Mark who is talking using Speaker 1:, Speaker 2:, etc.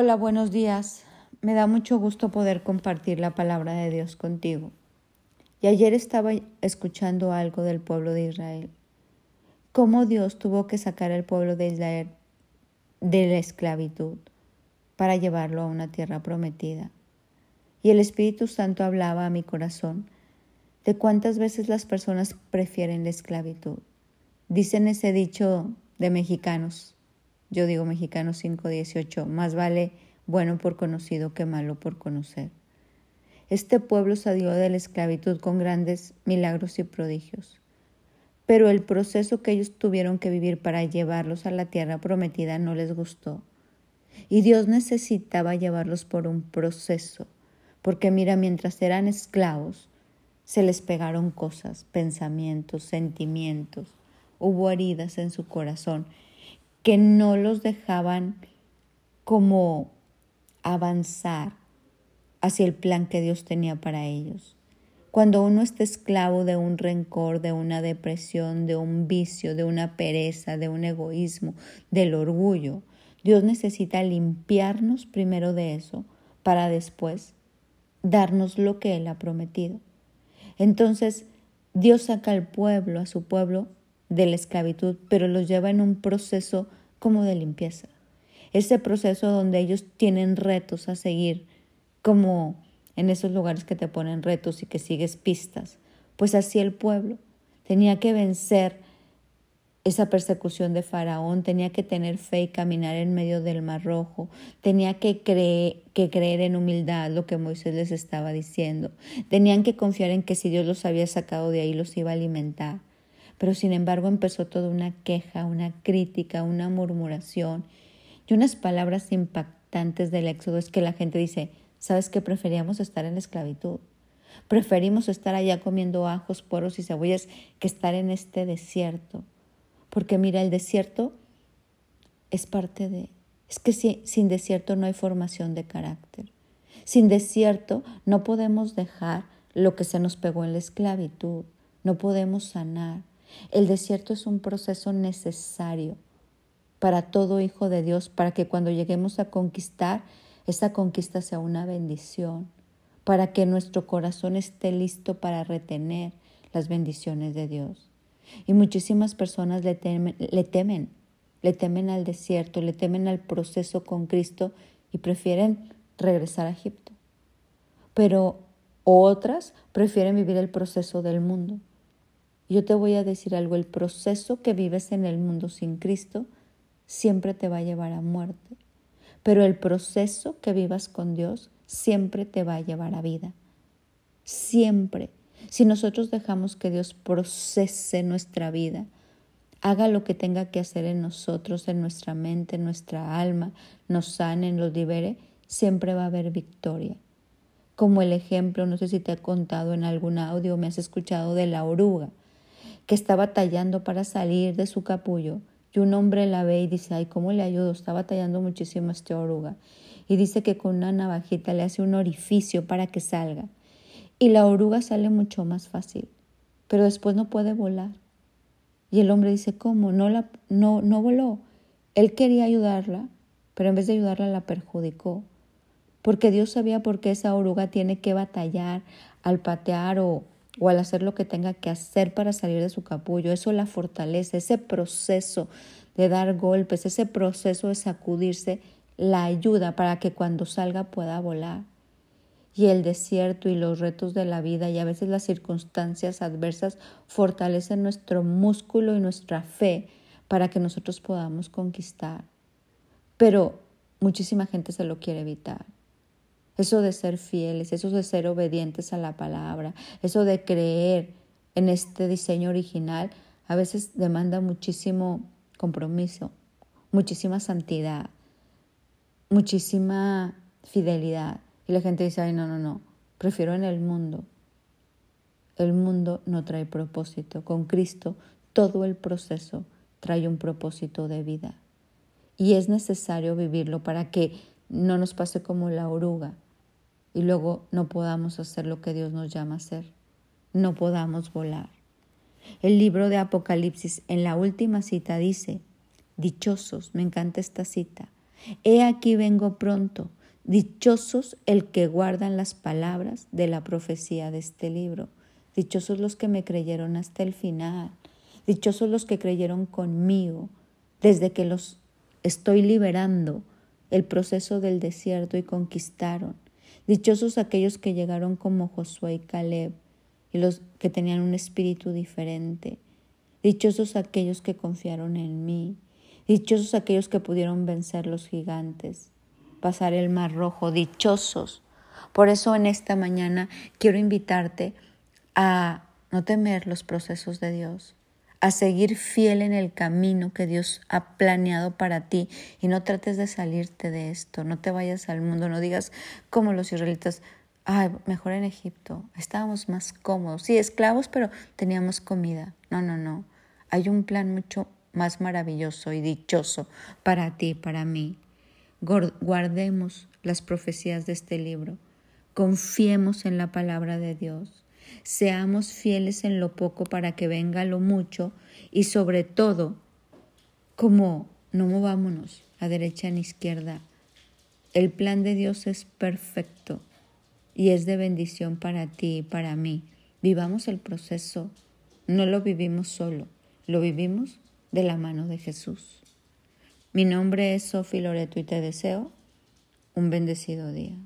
Speaker 1: Hola, buenos días. Me da mucho gusto poder compartir la palabra de Dios contigo. Y ayer estaba escuchando algo del pueblo de Israel. Cómo Dios tuvo que sacar al pueblo de Israel de la esclavitud para llevarlo a una tierra prometida. Y el Espíritu Santo hablaba a mi corazón de cuántas veces las personas prefieren la esclavitud. Dicen ese dicho de mexicanos, yo digo Mexicanos 5:18, más vale bueno por conocido que malo por conocer. Este pueblo salió de la esclavitud con grandes milagros y prodigios. Pero el proceso que ellos tuvieron que vivir para llevarlos a la tierra prometida no les gustó. Y Dios necesitaba llevarlos por un proceso, porque mira, mientras eran esclavos, se les pegaron cosas, pensamientos, sentimientos, hubo heridas en su corazón que no los dejaban como avanzar hacia el plan que Dios tenía para ellos. Cuando uno está esclavo de un rencor, de una depresión, de un vicio, de una pereza, de un egoísmo, del orgullo, Dios necesita limpiarnos primero de eso para después darnos lo que Él ha prometido. Entonces, Dios saca al pueblo, a su pueblo, de la esclavitud, pero los lleva en un proceso como de limpieza. Ese proceso donde ellos tienen retos a seguir, como en esos lugares que te ponen retos y que sigues pistas. Pues así el pueblo tenía que vencer esa persecución de Faraón, tenía que tener fe y caminar en medio del Mar Rojo, tenía que, creer, que creer en humildad lo que Moisés les estaba diciendo, tenían que confiar en que si Dios los había sacado de ahí los iba a alimentar. Pero sin embargo empezó toda una queja, una crítica, una murmuración y unas palabras impactantes del éxodo es que la gente dice, ¿sabes que preferíamos estar en la esclavitud? Preferimos estar allá comiendo ajos, poros y cebollas que estar en este desierto. Porque mira, el desierto es parte de... Es que sin desierto no hay formación de carácter. Sin desierto no podemos dejar lo que se nos pegó en la esclavitud. No podemos sanar. El desierto es un proceso necesario para todo hijo de Dios, para que cuando lleguemos a conquistar, esa conquista sea una bendición, para que nuestro corazón esté listo para retener las bendiciones de Dios. Y muchísimas personas le temen, le temen, le temen al desierto, le temen al proceso con Cristo y prefieren regresar a Egipto. Pero otras prefieren vivir el proceso del mundo. Yo te voy a decir algo, el proceso que vives en el mundo sin Cristo siempre te va a llevar a muerte, pero el proceso que vivas con Dios siempre te va a llevar a vida. Siempre. Si nosotros dejamos que Dios procese nuestra vida, haga lo que tenga que hacer en nosotros, en nuestra mente, en nuestra alma, nos sane, nos libere, siempre va a haber victoria. Como el ejemplo, no sé si te he contado en algún audio, me has escuchado de la oruga que está batallando para salir de su capullo. Y un hombre la ve y dice, ay, ¿cómo le ayudo? Está batallando muchísimo esta oruga. Y dice que con una navajita le hace un orificio para que salga. Y la oruga sale mucho más fácil, pero después no puede volar. Y el hombre dice, ¿cómo? No, la, no, no voló. Él quería ayudarla, pero en vez de ayudarla la perjudicó. Porque Dios sabía por qué esa oruga tiene que batallar al patear o o al hacer lo que tenga que hacer para salir de su capullo. Eso la fortalece, ese proceso de dar golpes, ese proceso de sacudirse, la ayuda para que cuando salga pueda volar. Y el desierto y los retos de la vida y a veces las circunstancias adversas fortalecen nuestro músculo y nuestra fe para que nosotros podamos conquistar. Pero muchísima gente se lo quiere evitar eso de ser fieles, eso de ser obedientes a la palabra, eso de creer en este diseño original, a veces demanda muchísimo compromiso, muchísima santidad, muchísima fidelidad. Y la gente dice, ay, no, no, no, prefiero en el mundo. El mundo no trae propósito. Con Cristo todo el proceso trae un propósito de vida. Y es necesario vivirlo para que no nos pase como la oruga, y luego no podamos hacer lo que Dios nos llama a hacer, no podamos volar. El libro de Apocalipsis en la última cita dice, dichosos, me encanta esta cita, He aquí vengo pronto. Dichosos el que guardan las palabras de la profecía de este libro. Dichosos los que me creyeron hasta el final. Dichosos los que creyeron conmigo desde que los estoy liberando el proceso del desierto y conquistaron. Dichosos aquellos que llegaron como Josué y Caleb y los que tenían un espíritu diferente. Dichosos aquellos que confiaron en mí. Dichosos aquellos que pudieron vencer los gigantes, pasar el mar rojo. Dichosos. Por eso en esta mañana quiero invitarte a no temer los procesos de Dios, a seguir fiel en el camino que Dios ha planeado para ti. Y no trates de salirte de esto, no te vayas al mundo, no digas como los israelitas, ay, mejor en Egipto, estábamos más cómodos, sí, esclavos, pero teníamos comida. No, no, no, hay un plan mucho más maravilloso y dichoso para ti, para mí. Guardemos las profecías de este libro, confiemos en la palabra de Dios Seamos fieles en lo poco para que venga lo mucho y sobre todo, como no movámonos a derecha ni izquierda. El plan de Dios es perfecto y es de bendición para ti y para mí. Vivamos el proceso, no lo vivimos solo, lo vivimos de la mano de Jesús. Mi nombre es Sofi Loreto y te deseo un bendecido día.